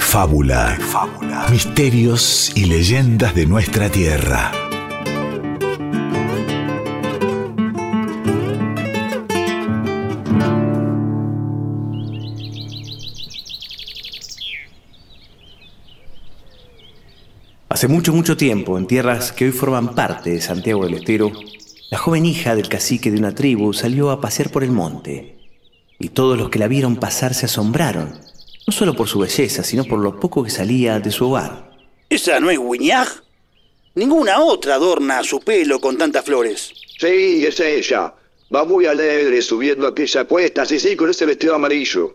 de fábula. Misterios y leyendas de nuestra tierra. Hace mucho, mucho tiempo, en tierras que hoy forman parte de Santiago del Estero, la joven hija del cacique de una tribu salió a pasear por el monte, y todos los que la vieron pasar se asombraron, no solo por su belleza, sino por lo poco que salía de su hogar. ¿Esa no es Wiñaj? Ninguna otra adorna su pelo con tantas flores. Sí, es ella. Va muy alegre subiendo aquella cuesta, sí, sí, con ese vestido amarillo.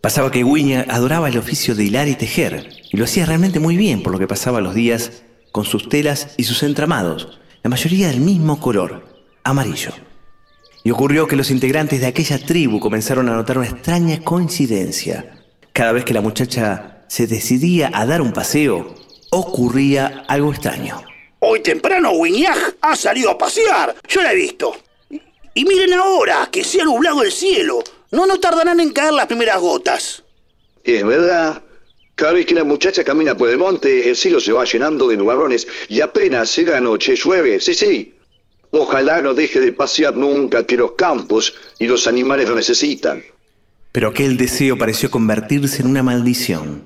Pasaba que Wiña adoraba el oficio de hilar y tejer, y lo hacía realmente muy bien, por lo que pasaba los días con sus telas y sus entramados, la mayoría del mismo color, amarillo. Y ocurrió que los integrantes de aquella tribu comenzaron a notar una extraña coincidencia. Cada vez que la muchacha se decidía a dar un paseo, ocurría algo extraño. Hoy temprano Wiñaj ha salido a pasear. Yo la he visto. Y miren ahora, que se ha nublado el cielo. No no tardarán en caer las primeras gotas. Es verdad. Cada vez que la muchacha camina por el monte, el cielo se va llenando de nubarrones y apenas llega la noche, llueve. Sí, sí. Ojalá no deje de pasear nunca, que los campos y los animales lo necesitan. Pero aquel deseo pareció convertirse en una maldición,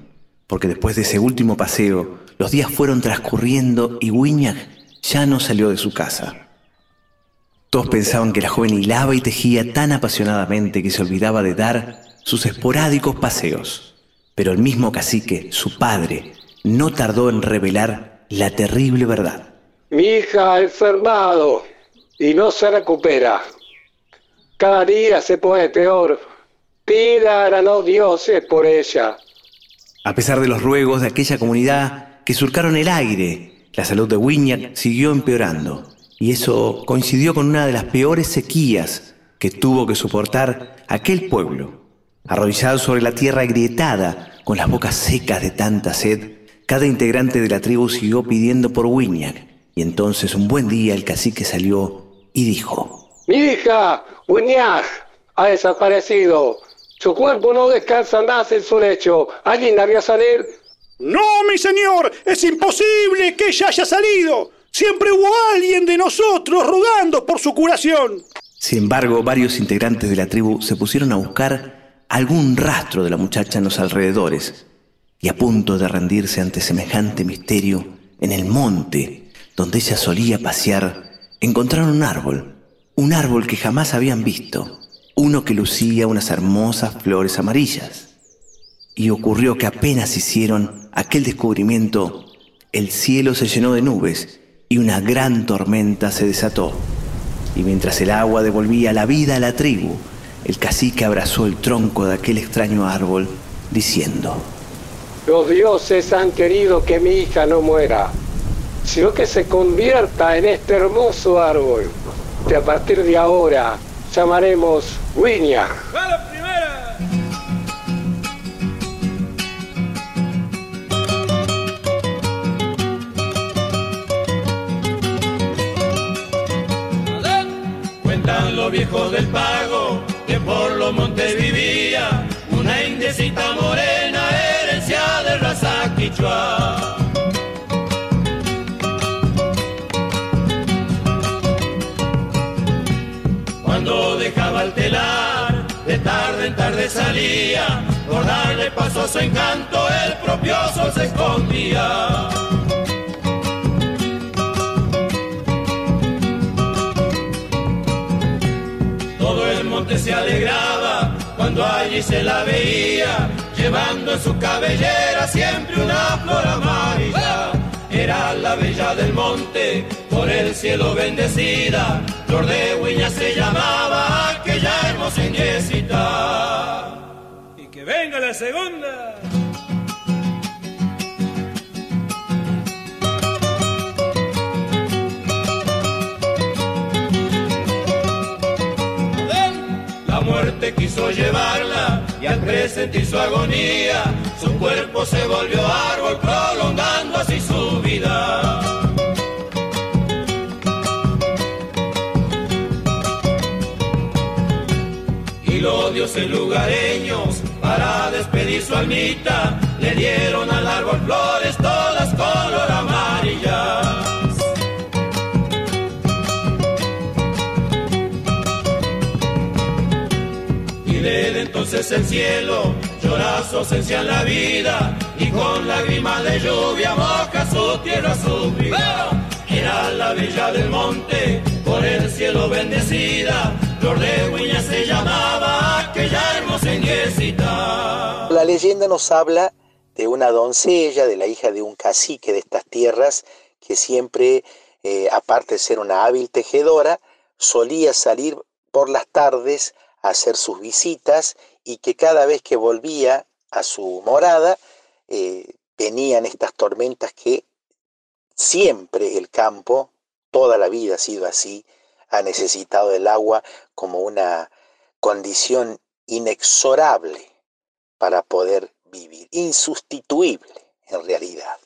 porque después de ese último paseo, los días fueron transcurriendo y Wiñag ya no salió de su casa. Todos pensaban que la joven hilaba y tejía tan apasionadamente que se olvidaba de dar sus esporádicos paseos. Pero el mismo cacique, su padre, no tardó en revelar la terrible verdad. Mi hija ha enfermado y no se recupera. Cada día se pone peor. Los dioses por ella. A pesar de los ruegos de aquella comunidad que surcaron el aire, la salud de Wiñac siguió empeorando. Y eso coincidió con una de las peores sequías que tuvo que soportar aquel pueblo. Arrodillado sobre la tierra agrietada, con las bocas secas de tanta sed, cada integrante de la tribu siguió pidiendo por Wiñac. Y entonces un buen día el cacique salió y dijo, Mi hija, Wiñaj, ha desaparecido. Su cuerpo no descansa más en su lecho. ¿Alguien la vio salir? No, mi señor, es imposible que ella haya salido. Siempre hubo alguien de nosotros rogando por su curación. Sin embargo, varios integrantes de la tribu se pusieron a buscar algún rastro de la muchacha en los alrededores y a punto de rendirse ante semejante misterio, en el monte donde ella solía pasear, encontraron un árbol, un árbol que jamás habían visto, uno que lucía unas hermosas flores amarillas. Y ocurrió que apenas hicieron aquel descubrimiento, el cielo se llenó de nubes y una gran tormenta se desató. Y mientras el agua devolvía la vida a la tribu, el cacique abrazó el tronco de aquel extraño árbol, diciendo, Los dioses han querido que mi hija no muera, sino que se convierta en este hermoso árbol, que a partir de ahora llamaremos Wiña. Cuentan los viejos del pago que por los montes vivía una indiecita morena, herencia de raza quichua. Tarde salía, por darle paso a su encanto, el propio sol se escondía. Todo el monte se alegraba cuando allí se la veía, llevando en su cabellera siempre una flor amarilla. Era la bella del monte, por el cielo bendecida, Flor de Huiña se llamaba indiecita. Y que venga la segunda. La muerte quiso llevarla y al presentir su agonía, su cuerpo se volvió árbol prolongando así su vida. Y los dioses lugareños para despedir su almita le dieron al árbol flores todas color amarilla. Y entonces el cielo llora su ausencia en la vida y con lágrimas de lluvia moja su tierra sufrida. Era la villa del monte, por el cielo bendecida, La leyenda nos habla de una doncella, de la hija de un cacique de estas tierras, que siempre, eh, aparte de ser una hábil tejedora, solía salir por las tardes a hacer sus visitas y que cada vez que volvía a su morada, eh, venían estas tormentas que siempre el campo, toda la vida ha sido así, ha necesitado del agua como una condición inexorable para poder vivir, insustituible en realidad.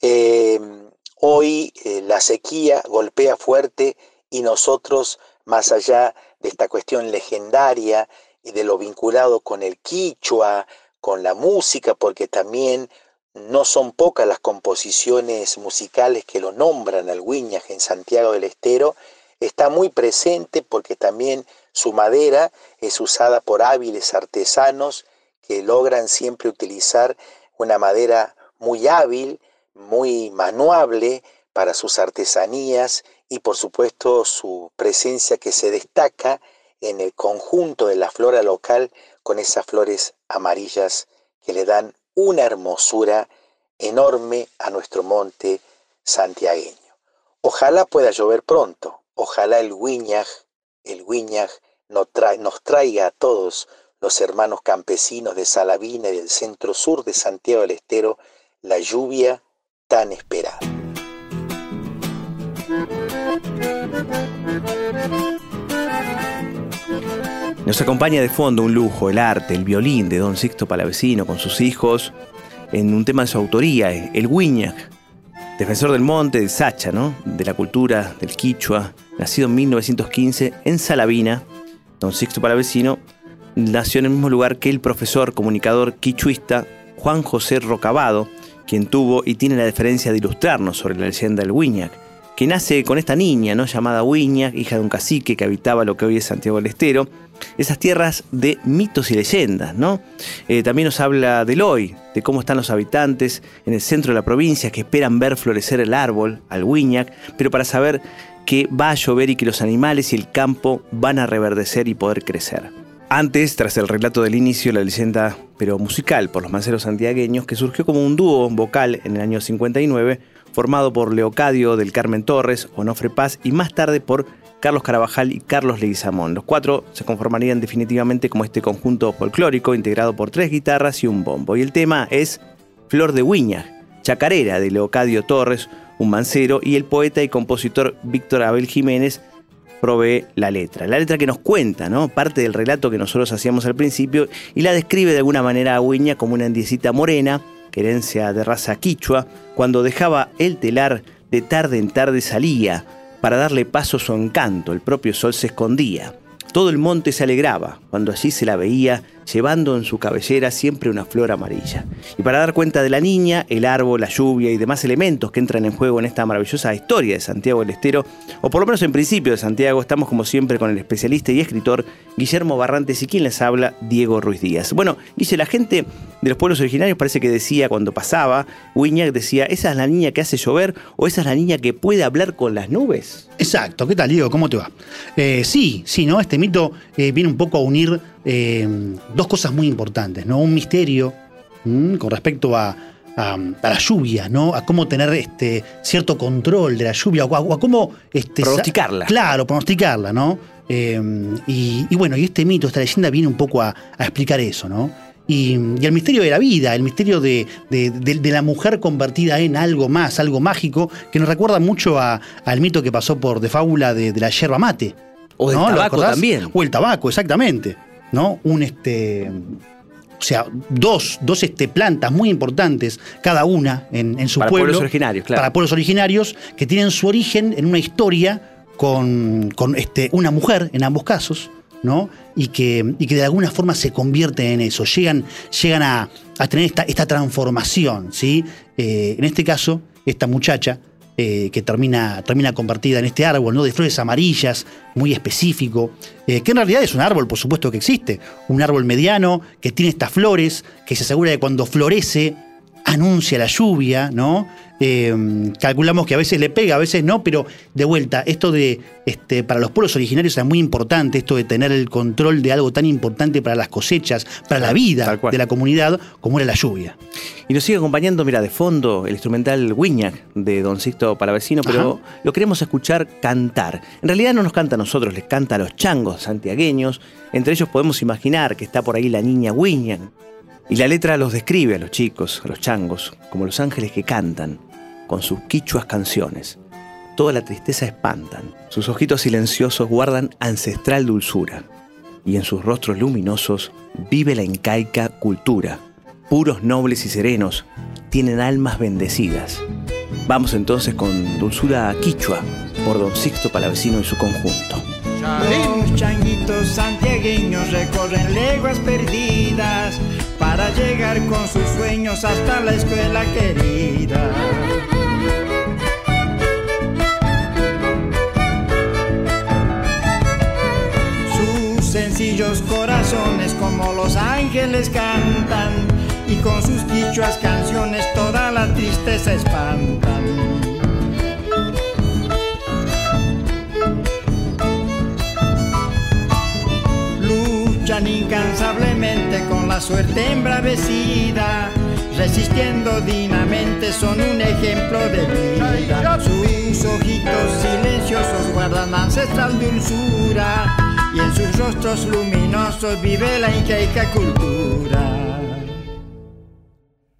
Em, hoy eh, la sequía golpea fuerte y nosotros, más allá de esta cuestión legendaria y de lo vinculado con el quichua, con la música, porque también no son pocas las composiciones musicales que lo nombran al Guiñaj en Santiago del Estero, está muy presente porque también su madera es usada por hábiles artesanos que logran siempre utilizar una madera muy hábil, muy manuable para sus artesanías y por supuesto su presencia que se destaca en el conjunto de la flora local con esas flores amarillas que le dan una hermosura enorme a nuestro monte santiagueño. Ojalá pueda llover pronto, ojalá el Guiñaj, el nos traiga a todos los hermanos campesinos de Salavina y del centro sur de Santiago del Estero la lluvia tan esperada. Nos acompaña de fondo un lujo, el arte, el violín de don Sixto Palavecino con sus hijos, en un tema de su autoría, el Guiñac, defensor del monte, de Sacha, ¿no? de la cultura, del quichua, nacido en 1915 en Salavina, don Sixto Palavecino, nació en el mismo lugar que el profesor comunicador quichuista Juan José Rocabado, quien tuvo y tiene la deferencia de ilustrarnos sobre la leyenda del Guiñac, que nace con esta niña, ¿no? llamada Huiña, hija de un cacique que habitaba lo que hoy es Santiago del Estero, esas tierras de mitos y leyendas, ¿no? Eh, también nos habla del hoy, de cómo están los habitantes en el centro de la provincia que esperan ver florecer el árbol, al Huiñac, pero para saber que va a llover y que los animales y el campo van a reverdecer y poder crecer. Antes, tras el relato del inicio, la leyenda, pero musical, por los manceros santiagueños, que surgió como un dúo vocal en el año 59, formado por Leocadio del Carmen Torres, Onofre Paz y más tarde por Carlos Carabajal y Carlos Leguizamón. Los cuatro se conformarían definitivamente como este conjunto folclórico integrado por tres guitarras y un bombo. Y el tema es Flor de Huiña, chacarera de Leocadio Torres, un mancero, y el poeta y compositor Víctor Abel Jiménez provee la letra. La letra que nos cuenta, ¿no? Parte del relato que nosotros hacíamos al principio y la describe de alguna manera a Huiña como una andiecita morena herencia de raza quichua, cuando dejaba el telar de tarde en tarde salía, para darle paso a su encanto, el propio sol se escondía. Todo el monte se alegraba cuando allí se la veía llevando en su cabellera siempre una flor amarilla. Y para dar cuenta de la niña, el árbol, la lluvia y demás elementos que entran en juego en esta maravillosa historia de Santiago del Estero, o por lo menos en principio de Santiago, estamos como siempre con el especialista y escritor Guillermo Barrantes y quien les habla, Diego Ruiz Díaz. Bueno, dice la gente de los pueblos originarios parece que decía cuando pasaba, Wiñac decía, ¿esa es la niña que hace llover o esa es la niña que puede hablar con las nubes? Exacto, ¿qué tal Diego? ¿Cómo te va? Eh, sí, sí, ¿no? Este mito eh, viene un poco a unir eh, dos cosas muy importantes, ¿no? Un misterio con respecto a, la lluvia, ¿no? A cómo tener este cierto control de la lluvia, o a, cómo... Este, pronosticarla. Claro, pronosticarla, ¿no? Eh, y, bueno, y este mito, esta leyenda viene un poco a, explicar eso, ¿no? Y, el misterio de la vida, el misterio de, la mujer convertida en algo más, algo mágico, que nos recuerda mucho al mito que pasó por de fábula de, la yerba mate. O el tabaco también. O el tabaco, exactamente. ¿No? Un este. O sea, dos, dos este, plantas muy importantes, cada una en, en su para pueblo. Pueblos originarios, claro. Para pueblos originarios, que tienen su origen en una historia con, con este, una mujer, en ambos casos, ¿no? Y que, y que de alguna forma se convierten en eso, llegan, llegan a, a tener esta, esta transformación, ¿sí? Eh, en este caso, esta muchacha eh, que termina, termina convertida en este árbol ¿no? de flores amarillas, muy específico, eh, que en realidad es un árbol, por supuesto que existe, un árbol mediano que tiene estas flores, que se asegura de cuando florece anuncia la lluvia, ¿no? Eh, calculamos que a veces le pega, a veces no, pero de vuelta, esto de, este, para los pueblos originarios es muy importante, esto de tener el control de algo tan importante para las cosechas, para la vida de la comunidad, como era la lluvia. Y nos sigue acompañando, mira, de fondo, el instrumental Wiñac de Don Sixto Palavecino, pero lo queremos escuchar cantar. En realidad no nos canta a nosotros, les canta a los changos santiagueños. Entre ellos podemos imaginar que está por ahí la niña Wiñac, y la letra los describe a los chicos, a los changos, como los ángeles que cantan, con sus quichuas canciones. Toda la tristeza espantan, sus ojitos silenciosos guardan ancestral dulzura, y en sus rostros luminosos vive la incaica cultura. Puros, nobles y serenos, tienen almas bendecidas. Vamos entonces con Dulzura Quichua, por Don Sixto Palavecino y su conjunto. Los changuitos recorren leguas perdidas para llegar con sus sueños hasta la escuela querida. Sus sencillos corazones como los ángeles cantan y con sus quichuas canciones toda la tristeza espantan. Suerte embravecida, resistiendo dignamente son un ejemplo de vida. Sus ojitos silenciosos guardan ancestral dulzura y en sus rostros luminosos vive la incaica cultura.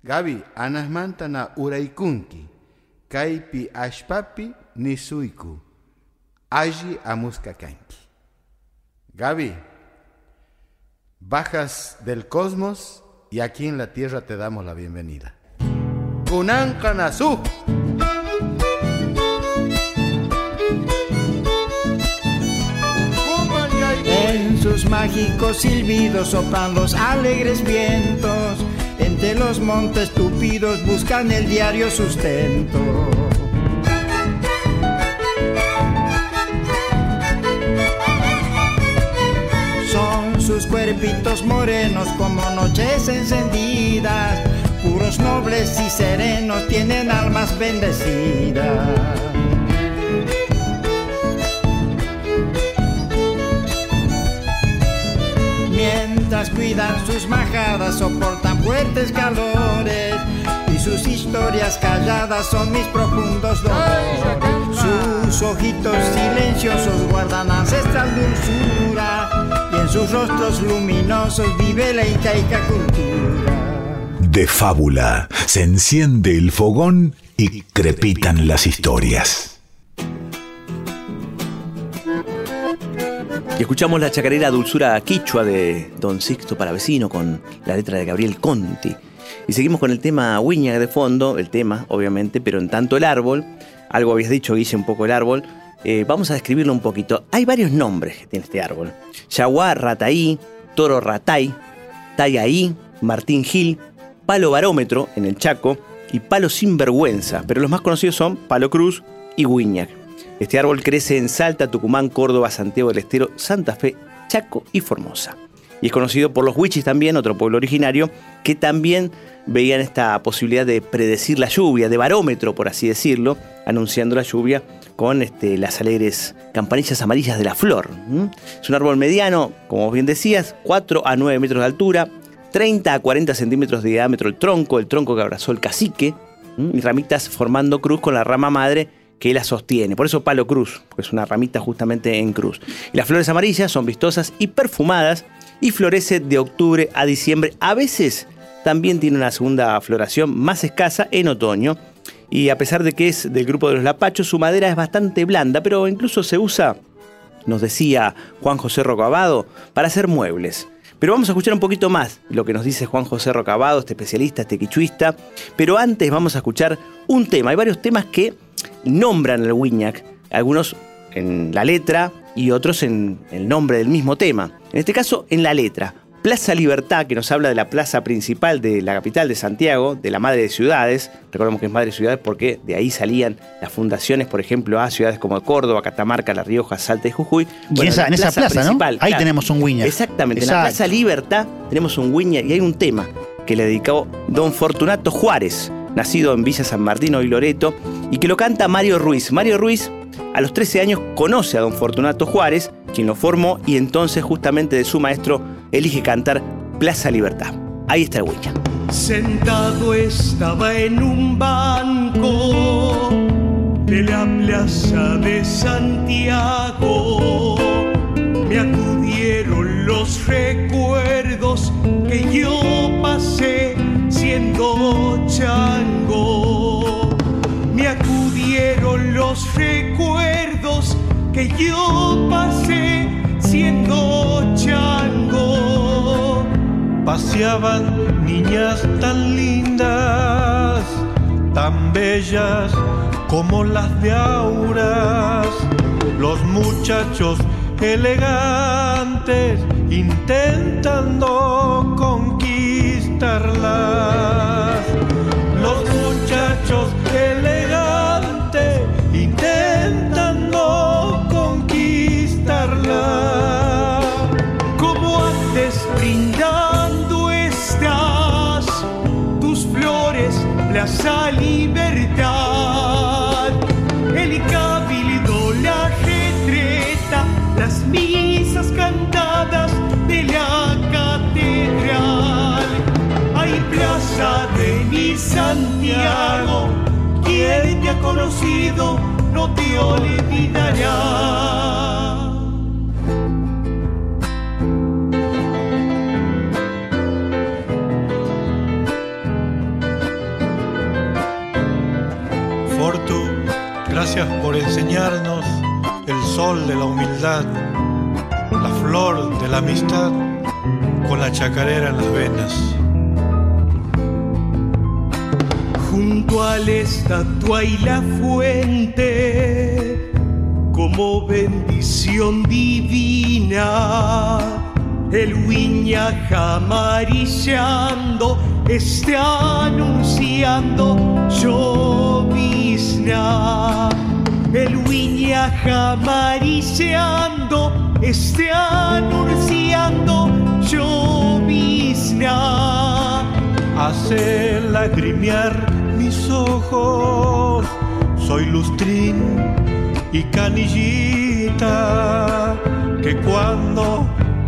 Gabi, anasmantana uraikunki, kaipi ashpapi nisuiku, aji amuskakanki. Gabi, bajas del cosmos y aquí en la tierra te damos la bienvenida. Kunankanasu. En sus mágicos silbidos soplan los alegres vientos, entre los montes tupidos buscan el diario sustento. Sus cuerpitos morenos como noches encendidas, puros nobles y serenos tienen almas bendecidas. Mientras cuidan sus majadas, soportan fuertes calores y sus historias calladas son mis profundos dolores. Sus ojitos silenciosos guardan sus rostros luminosos vive la incaica cultura. De fábula se enciende el fogón y crepitan las historias. Y escuchamos la chacarera Dulzura Quichua de Don Sixto Palavecino con la letra de Gabriel Conti. Y seguimos con el tema Wiña de fondo, el tema, obviamente, pero en tanto el árbol, algo habías dicho, Guille, un poco el árbol, eh, vamos a describirlo un poquito. Hay varios nombres que tiene este árbol. Yaguá Rataí, Toro Ratay, Tayaí, Martín Gil, Palo Barómetro en el Chaco y Palo Sinvergüenza, pero los más conocidos son Palo Cruz y Wiñac. Este árbol crece en Salta, Tucumán, Córdoba, Santiago del Estero, Santa Fe, Chaco y Formosa. Y es conocido por los huichis también, otro pueblo originario, que también veían esta posibilidad de predecir la lluvia, de barómetro, por así decirlo, anunciando la lluvia con este, las alegres campanillas amarillas de la flor. Es un árbol mediano, como bien decías, 4 a 9 metros de altura, 30 a 40 centímetros de diámetro el tronco, el tronco que abrazó el cacique, y ramitas formando cruz con la rama madre que la sostiene. Por eso palo cruz, porque es una ramita justamente en cruz. Y las flores amarillas son vistosas y perfumadas y florece de octubre a diciembre. A veces también tiene una segunda floración más escasa en otoño. Y a pesar de que es del grupo de los lapachos, su madera es bastante blanda, pero incluso se usa, nos decía Juan José Rocabado, para hacer muebles. Pero vamos a escuchar un poquito más lo que nos dice Juan José Rocabado, este especialista, este quichuista. Pero antes vamos a escuchar un tema. Hay varios temas que nombran al Wiñac, algunos en la letra y otros en el nombre del mismo tema. En este caso, en la letra. Plaza Libertad, que nos habla de la plaza principal de la capital de Santiago, de la madre de ciudades. Recordemos que es madre de ciudades porque de ahí salían las fundaciones, por ejemplo, a ciudades como Córdoba, Catamarca, La Rioja, Salta y Jujuy. y en esa, plaza, ¿no? Ahí tenemos un Wiña. Exactamente, en la Plaza Libertad tenemos un Wiña y hay un tema que le dedicó don Fortunato Juárez, nacido en Villa San Martino y Loreto, y que lo canta Mario Ruiz. Mario Ruiz a los 13 años conoce a don Fortunato Juárez, quien lo formó, y entonces justamente de su maestro elige cantar Plaza Libertad. Ahí está el huella. Sentado estaba en un banco de la plaza de Santiago. Me acudieron los recuerdos que yo pasé siendo chango. Me acudieron los recuerdos que yo pasé siendo chango. Paseaban niñas tan lindas, tan bellas como las de Auras, los muchachos elegantes intentando conquistarlas. Los muchachos elegantes plaza libertad. El cabildo, la retreta, las misas cantadas de la catedral. Hay plaza de mi Santiago, quien te ha conocido no te olvidará. Gracias por enseñarnos el sol de la humildad, la flor de la amistad, con la chacarera en las venas. junto a la estatua y la fuente, como bendición divina, el viñaja amarillando está anunciando El viñaja amarillando está anunciando llovizna hace lagrimear mis ojos. Soy lustrín y canillita que cuando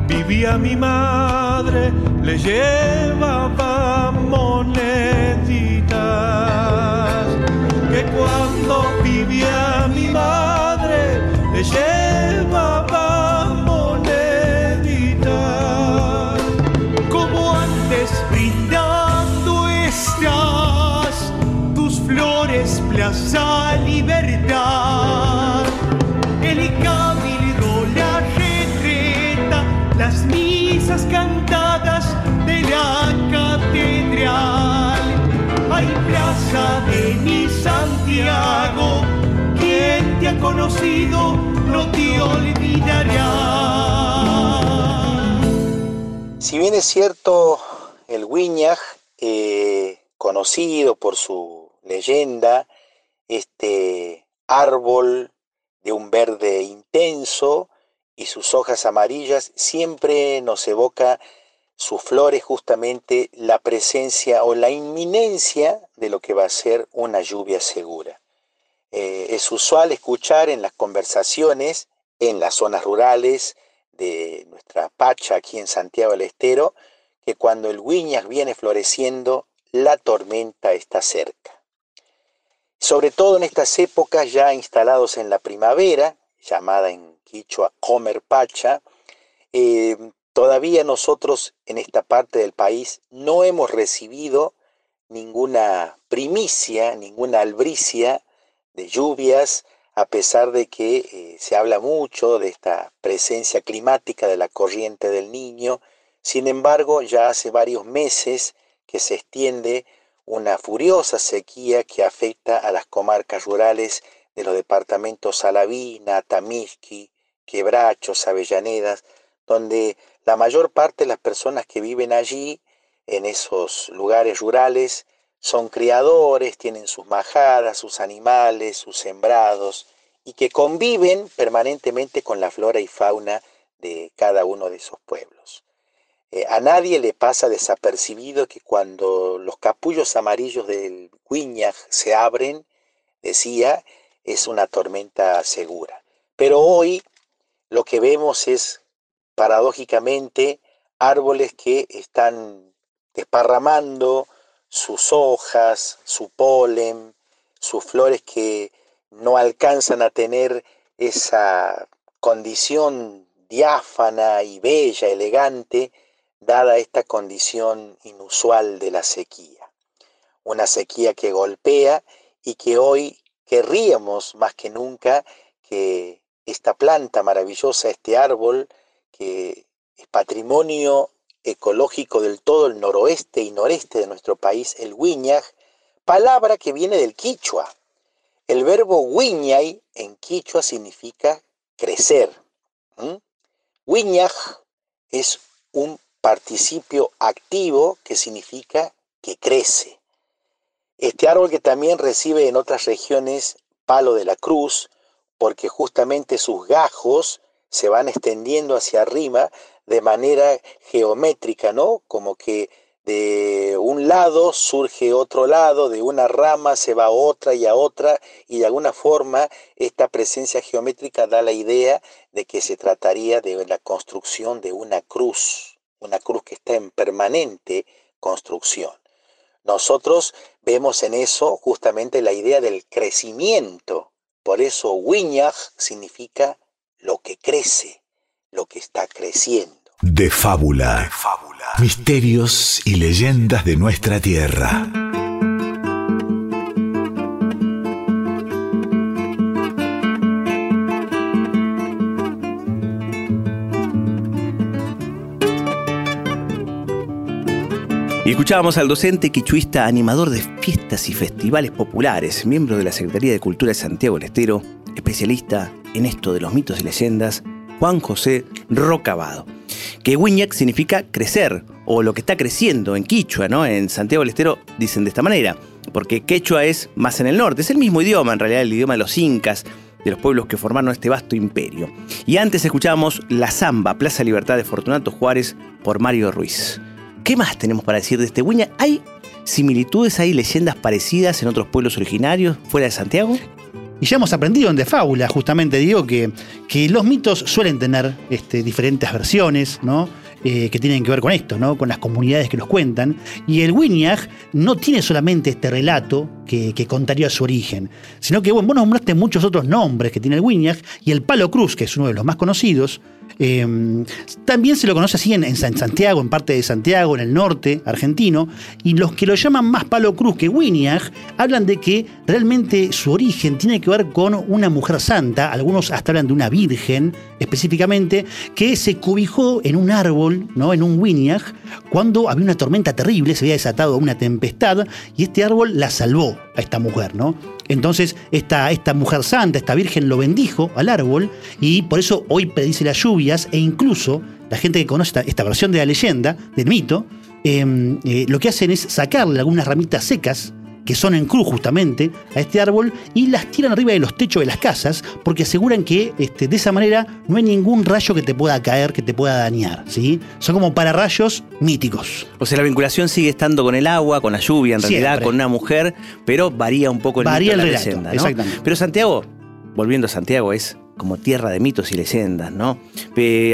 vivía mi madre le llevaba moneditas. Que cuando vivía mi madre le llevaba moneditas. como antes brindando estás tus flores plaza libertad el cabildo la retreta las misas cantadas de la catedral hay plaza de Si bien es cierto, el Wiñaj, eh, conocido por su leyenda, este árbol de un verde intenso y sus hojas amarillas, siempre nos evoca sus flores justamente la presencia o la inminencia de lo que va a ser una lluvia segura. Eh, es usual escuchar en las conversaciones en las zonas rurales de nuestra Pacha aquí en Santiago del Estero, que cuando el Wiñas viene floreciendo, la tormenta está cerca. Sobre todo en estas épocas ya instalados en la primavera, llamada en quichua Comer Pacha, eh, todavía nosotros en esta parte del país no hemos recibido ninguna primicia, ninguna albricia de lluvias, a pesar de que eh, se habla mucho de esta presencia climática de la corriente del niño. Sin embargo, ya hace varios meses que se extiende una furiosa sequía que afecta a las comarcas rurales de los departamentos Salavina, Tamisqui, quebrachos, avellanedas, donde la mayor parte de las personas que viven allí, en esos lugares rurales, son criadores, tienen sus majadas, sus animales, sus sembrados, y que conviven permanentemente con la flora y fauna de cada uno de esos pueblos. Eh, a nadie le pasa desapercibido que cuando los capullos amarillos del Guiñaj se abren, decía, es una tormenta segura. Pero hoy lo que vemos es, paradójicamente, árboles que están desparramando sus hojas, su polen, sus flores que no alcanzan a tener esa condición diáfana y bella, elegante, dada esta condición inusual de la sequía. Una sequía que golpea y que hoy querríamos más que nunca que esta planta maravillosa, este árbol, que es patrimonio ecológico del todo el noroeste y noreste de nuestro país, el Wiñaj, palabra que viene del quichua. El verbo wiñay en quichua significa crecer. Wiñaj es un participio activo que significa que crece. Este árbol que también recibe en otras regiones palo de la cruz, porque justamente sus gajos se van extendiendo hacia arriba de manera geométrica, ¿no? Como que de un lado surge otro lado, de una rama se va a otra y a otra, y de alguna forma esta presencia geométrica da la idea de que se trataría de la construcción de una cruz, una cruz que está en permanente construcción. Nosotros vemos en eso justamente la idea del crecimiento. Por eso Wiñaj significa lo que crece, lo que está creciendo. De fábula. Misterios y leyendas de nuestra tierra. Y escuchábamos al docente quichuista, animador de fiestas y festivales populares, miembro de la Secretaría de Cultura de Santiago del Estero, especialista en esto de los mitos y leyendas, Juan José Rocabado. Que Wiñac significa crecer, o lo que está creciendo en quichua, ¿no? En Santiago del Estero dicen de esta manera, porque quechua es más en el norte, es el mismo idioma, en realidad el idioma de los incas, de los pueblos que formaron este vasto imperio. Y antes escuchábamos La Zamba, Plaza Libertad de Fortunato Juárez, por Mario Ruiz. ¿Qué más tenemos para decir de este Wiñac? ¿Hay similitudes, hay leyendas parecidas en otros pueblos originarios fuera de Santiago? Y ya hemos aprendido en De Fábula, justamente digo, que, que los mitos suelen tener este, diferentes versiones, ¿no? Eh, que tienen que ver con esto, ¿no? con las comunidades que los cuentan. Y el Winyag no tiene solamente este relato que, contaría su origen, sino que bueno, vos nombraste muchos otros nombres que tiene el Winyag y el Palo Cruz, que es uno de los más conocidos, Em, también se lo conoce así en, Santiago, en parte de Santiago, en el norte argentino, y los que lo llaman más Palo Cruz que Winiag hablan de que realmente su origen tiene que ver con una mujer santa, algunos hasta hablan de una virgen específicamente, que se cobijó en un árbol, ¿no? en un Winiag, cuando había una tormenta terrible, se había desatado una tempestad, y este árbol la salvó a esta mujer, ¿no? Entonces, esta, esta mujer santa, esta virgen lo bendijo al árbol y por eso hoy predice las lluvias e incluso la gente que conoce esta, versión de la leyenda, del mito, em, eh, lo que hacen es sacarle algunas ramitas secas que son en cruz justamente a este árbol y las tiran arriba de los techos de las casas porque aseguran que este, de esa manera no hay ningún rayo que te pueda caer, que te pueda dañar. ¿sí? Son como para rayos míticos. O sea, la vinculación sigue estando con el agua, con la lluvia, en realidad, con una mujer, pero varía un poco el varía el relato, Exactamente. Pero Santiago, volviendo a Santiago, es como tierra de mitos y leyendas, ¿no?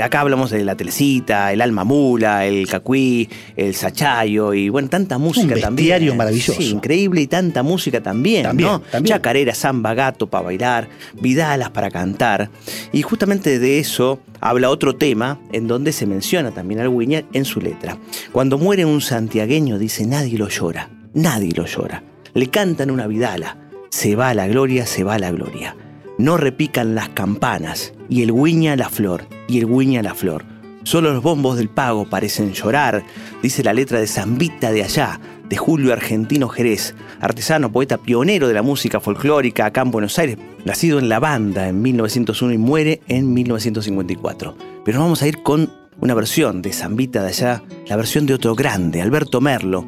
acá hablamos de la telecita, el alma mula, el cacuí, el sachayo y bueno, tanta música Un también. maravilloso. Sí, increíble y tanta música también, también ¿no? Chacarera, samba, gato para bailar, vidalas para cantar. Y justamente de eso habla otro tema en donde se menciona también al Wiñac en su letra. Cuando muere un santiagueño dice nadie lo llora, nadie lo llora. Le cantan una vidala, se va a la gloria, se va a la gloria. No repican las campanas, y el guiña la flor, y el guiña la flor. Solo los bombos del pago parecen llorar, dice la letra de Zambita de allá, de Julio Argentino Jerez, artesano, poeta pionero de la música folclórica acá en Buenos Aires, nacido en La Banda en 1901 y muere en 1954. Pero vamos a ir con una versión de Zambita de allá, la versión de otro grande, Alberto Merlo,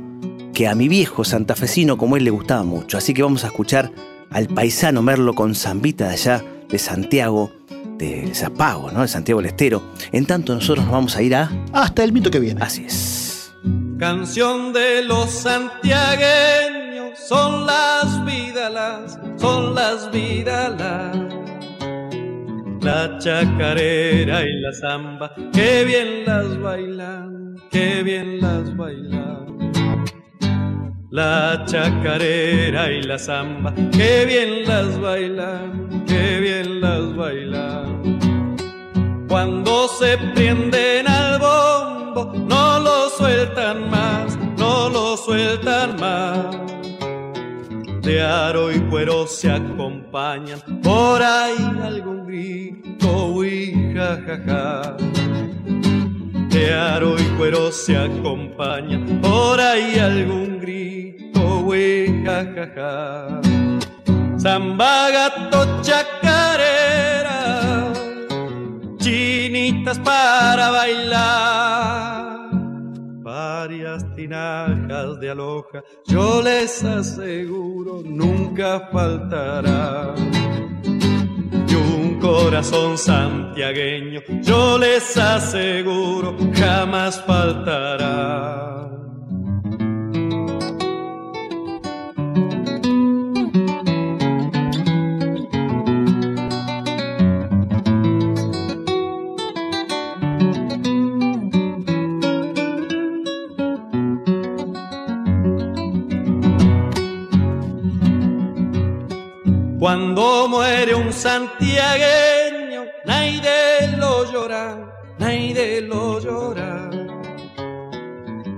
que a mi viejo santafesino como él le gustaba mucho. Así que vamos a escuchar al paisano Merlo con Zambita de allá, de Santiago, de Zapago, ¿no? De Santiago del Estero. En tanto nosotros nos vamos a ir a... Hasta el mito que viene. Así es. Canción de los santiagueños, son las vidalas, son las vidalas. La chacarera y la zamba, qué bien las bailan, qué bien las bailan. La chacarera y la zamba, qué bien las bailan, qué bien las bailan. Cuando se prenden al bombo, no lo sueltan más, no lo sueltan más. De aro y cuero se acompañan, por ahí algún grito, uy, ja, ja, ja. De aro y cuero se acompañan, por ahí algún grito, uy, ja, ja, ja. Samba, gato, chacarera, chinitas para bailar. Varias tinajas de aloja, yo les aseguro, nunca faltará. Y un corazón santiagueño, yo les aseguro, jamás faltará. Cuando muere un santiagueño, nadie lo llora, nadie lo llora.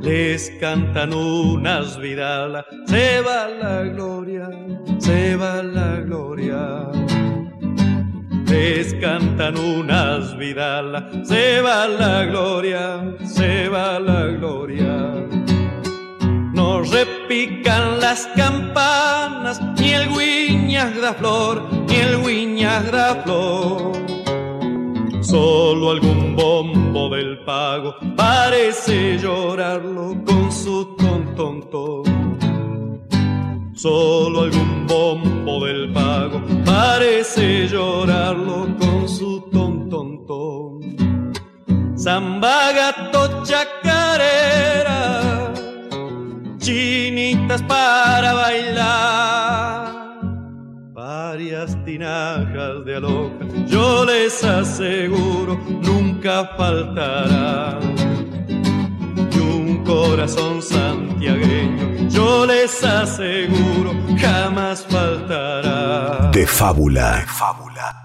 Les cantan unas vidalas, se va la gloria, se va la gloria. Les cantan unas vidalas, se va la gloria, se va la gloria. No repican las campanas, ni el guiñas da flor, ni el guiñas da flor. Solo algún bombo del pago parece llorarlo con su ton ton ton. Solo algún bombo del pago parece llorarlo con su ton ton ton. Samba gato chacarera chinitas para bailar. Varias tinajas de aloja, yo les aseguro, nunca faltará. Y un corazón santiagueño, yo les aseguro, jamás faltará. De fábula. De fábula.